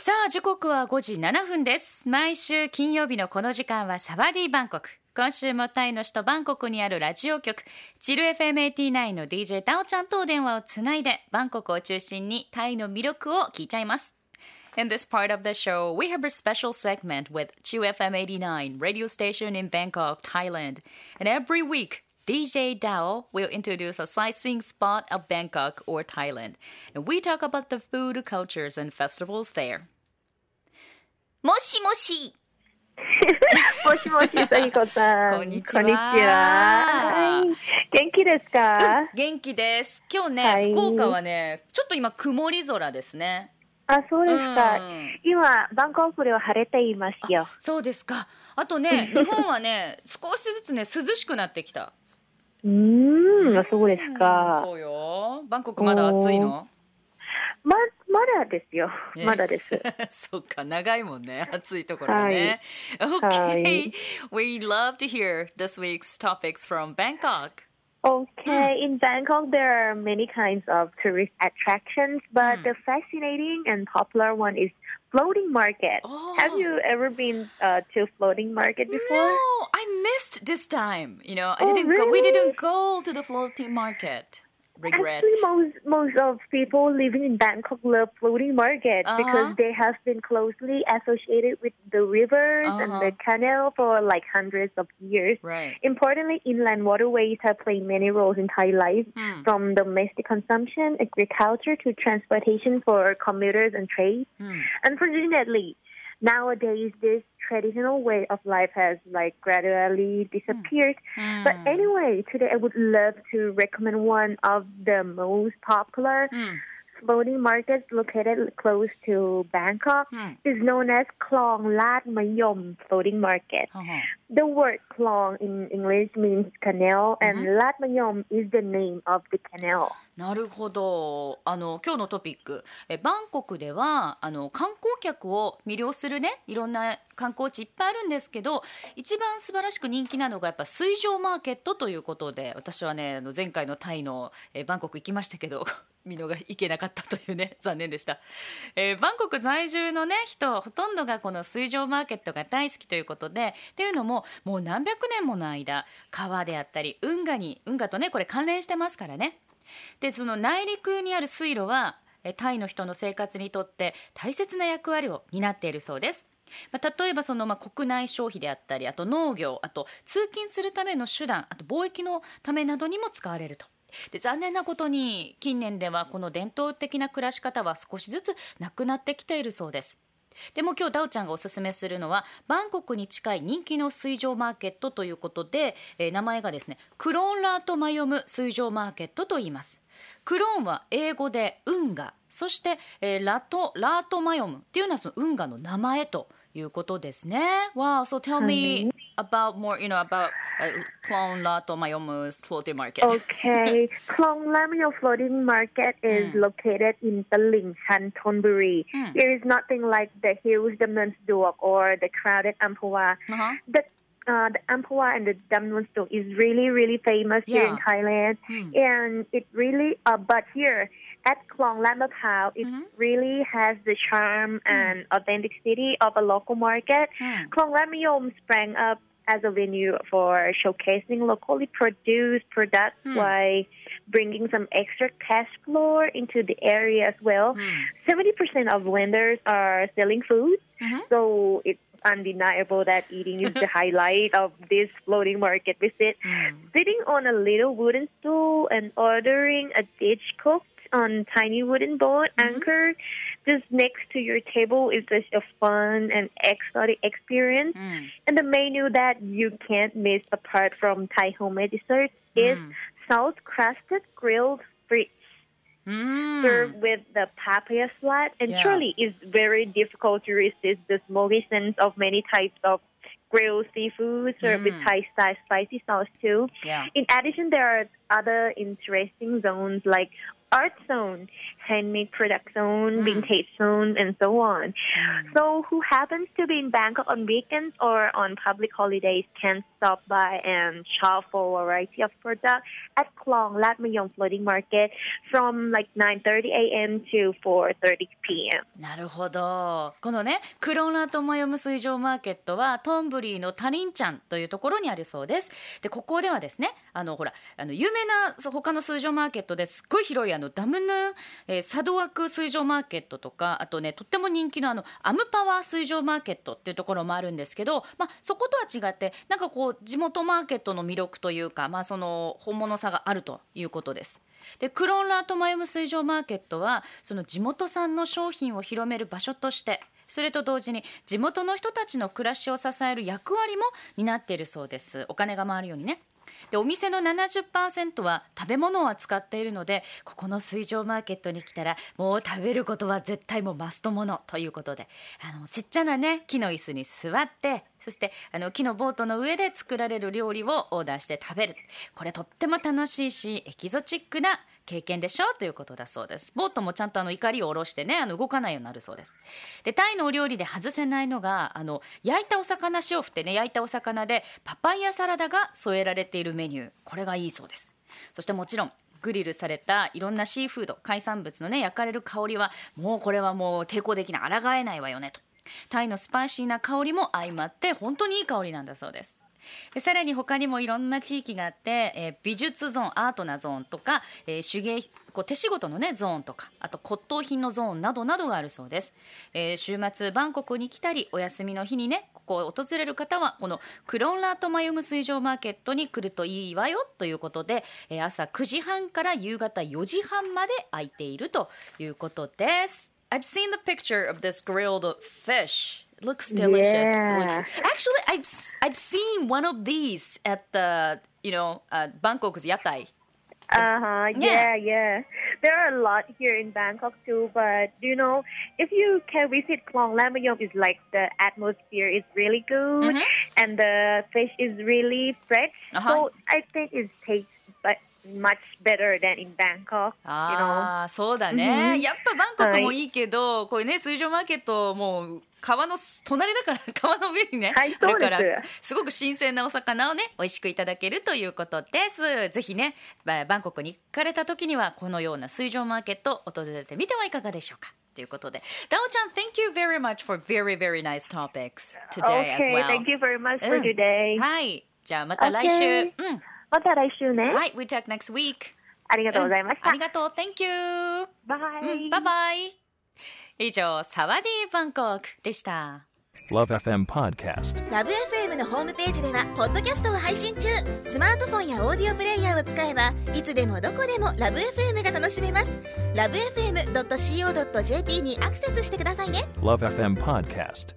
さあ時刻は5時7分です毎週金曜日のこの時間はサワディバンコク今週もタイの首都バンコクにあるラジオ局チル FM89 の DJ タオちゃんとお電話をつないでバンコクを中心にタイの魅力を聞いちゃいます In this part of the show, we have a special segment with Chiu FM 89 radio station in Bangkok, Thailand. And every week, DJ Dao will introduce a sightseeing spot of Bangkok or Thailand. And we talk about the food, cultures, and festivals there. もしもしもしもし、さぎこさん。こんにちはこんにちは元気ですか、元気です。今日ね、はい福岡はね、ちょっと今曇り空ですね。あ、そうですか。うん今、バンコクでは晴れていますよ。そうですか。あとね、日本はね、少しずつね、涼しくなってきた。うーん、そうですうんか。そうよ。バンコクまだ暑いのま、まだですよ。ねまだです。そうか、長いもんね。暑いところがね。Okay. はい We love to hear this week's topics from Bangkok. Okay, in Bangkok, there are many kinds of tourist attractions, but Mm. the fascinating and popular one is floating market. Oh. Have you ever been uh, to floating market before? No, I missed this time. You know, I Oh, didn't go. We didn't go to the floating market. Regret. Actually, most most of people living in Bangkok love floating market Uh-huh. because they have been closely associated with the rivers and Uh-huh. the canal for like hundreds of years. Right. Importantly, inland waterways have played many roles in Thai life, Hmm. from domestic consumption, agriculture, to transportation for commuters and trade. Hmm. Unfortunately, nowadays this traditional way of life has like gradually disappeared. But Hmm. anyway, today I would love to recommend one of the most popular Hmm. floating markets located close to Bangkok. Hmm. is known as Klong Lat Mayom Floating Market. Uh-huh. The word Klong in English means canal, and Mm-hmm. Lat Mayom is the name of the canal. なるほどあの今日のトピックえバンコクではあの観光客を魅了するねいろんな観光地いっぱいあるんですけど一番素晴らしく人気なのがやっぱ水上マーケットということで私はねあの前回のタイのえバンコク行きましたけど 見逃いけなかったというね残念でした、えーバンコク在住のね人ほとんどがこの水上マーケットが大好きということでっていうのももう何百年もの間川であったり運河に運河とねこれ関連してますからねでその内陸にある水路はタイの人の生活にとって大切な役割を担っているそうです。まあ、例えばそのまあ国内消費であったりあと農業あと通勤するための手段あと貿易のためなどにも使われると。で残念なことに近年ではこの伝統的な暮らし方は少しずつなくなってきているそうです。でも今日ダオちゃんがおすすめするのはバンコクに近い人気の水上マーケットということで、えー名前がですねクローンラートマヨム水上マーケットと言います。クローンは英語で運河そして、えーラトラートマヨムっていうのはその運河の名前ということですね Wow so tell me about more you know about、uh, クローンラートマヨム floating market Okay, Klong Lat Mayom Floating Market is Mm. located in Taling Chan, Thonburi. Mm. There is nothing like the hills Damnon Duok or the crowded Ampua. uh-huh. The uh, the Ampua and the Damnon Duok is really really famous here in Yeah. Thailand, Hmm. and it really uh, but here at Klong Mapao, it Mhm. really has the charm and authenticity of a local market. Hmm. Klong Lat Mayom sprang up as a venue for showcasing locally produced products Hmm. while bringing some extra cash flow into the area as well. Hmm. 70% of vendors are selling food, Mhm. so it's undeniable that eating is the highlight of this floating market visit. Hmm. Sitting on a little wooden stool and ordering a dish cooked on tiny wooden boat Mhm. anchored just next to your table is such a fun and exotic experience. Hmm. And the menu that you can't miss apart from Thai homemade desserts is Hmm. salt crusted grilled frites Hmm. served with the papaya slat. And Yeah. surely it's very difficult to resist the smoky sense of many types of grilled seafood served with Mm. Thai style spicy sauce too. Yeah. In addition, there are other interesting zones like art zone, handmade product zone, vintage zone, and so on. So, who happens to be in Bangkok on weekends or on public holidays can stop by and shop for a variety of products at Klong Lat Mayong Floating Market from like 9:30 a.m. to 4:30 p.m. なるほどこのねクローナーとマヨム水上マーケットはトンブリーのタリンチャンというところにあるそうですでここではですねあのほらあの有名な他の水上マーケットですっごい広いあのダムヌ、えーサドワク水上マーケットとかあとねとっても人気のあのアムパワー水上マーケットっていうところもあるんですけど、まあ、そことは違ってなんかこう地元マーケットの魅力というか、まあ、その本物さがあるということです。でクロンラートマヨム水上マーケットはその地元産の商品を広める場所としてそれと同時に地元の人たちの暮らしを支える役割も担っているそうですお金が回るようにねでお店の70%は食べ物を扱っているのでここの水上マーケットに来たらもう食べることは絶対もうマストものということであのちっちゃなね木の椅子に座ってそしてあの木のボートの上で作られる料理をオーダーして食べる。これとっても楽しいしエキゾチックな経験でしょということだそうです。ボートもちゃんとあの怒りを下ろしてねあの動かないようになるそうです。でタイのお料理で外せないのがあの焼いたお魚塩振ってね焼いたお魚でパパイヤサラダが添えられているメニュー。これがいいそうです。そしてもちろんグリルされたいろんなシーフード海産物のね焼かれる香りはもうこれはもう抵抗できない。抗えないわよねと。タイのスパイシーな香りも相まって本当にいい香りなんだそうです。でさらに他にもいろんな地域があって、えー美術ゾーンアートなゾーンとか、えー手芸こう手仕事のねゾーンとかあと骨董品のゾーンなどなどがあるそうです、えー週末バンコクに来たりお休みの日にねここを訪れる方はこのクロンラートマヨム水上マーケットに来るといいわよということで、えー朝9時半から夕方4時半まで空いているということです。I've seen the picture of this grilled fish. It looks delicious. It Yeah. looks- Actually, I've s- I've seen one of these at the you know uh, Bangkok's yatai. Uh huh. Yeah. Yeah, yeah. There are a lot here in Bangkok too, but you know, if you can visit Klong Lamayom, is like the atmosphere is really good Mhm. and the fish is really fresh. Uh-huh. So I think it tastes but much better than in Bangkok. You know. ああそうだね、うんやっぱバンコクもいいけど、こういうね水上マーケットもう 川の隣だから 川の上にね、はいあるからすすごく新鮮なお魚をね美味しくいただけるということです。ぜひねババンコクに行かれた時にはこのような水上マーケットを訪れてみてはいかがでしょうか。ということで。ダオちゃん Thank you very much for very very nice topics today as Okay, well. thank you very much for Mm. today. はい。じゃあまた来週、Okay うん。また来週ね。はい。We talk next week ありがとうございました。あり。がとう。Thank you バイ。うん。バイバイ以上サワディーバンコクでした Love FM Podcast. ラブ f m のホームページではポッドキャストを配信中スマートフォンやオーディオプレイヤーを使えばいつでもどこでもラブ f m が楽しめますラブ FM.co.jp にアクセスしてくださいね Love FM Podcast.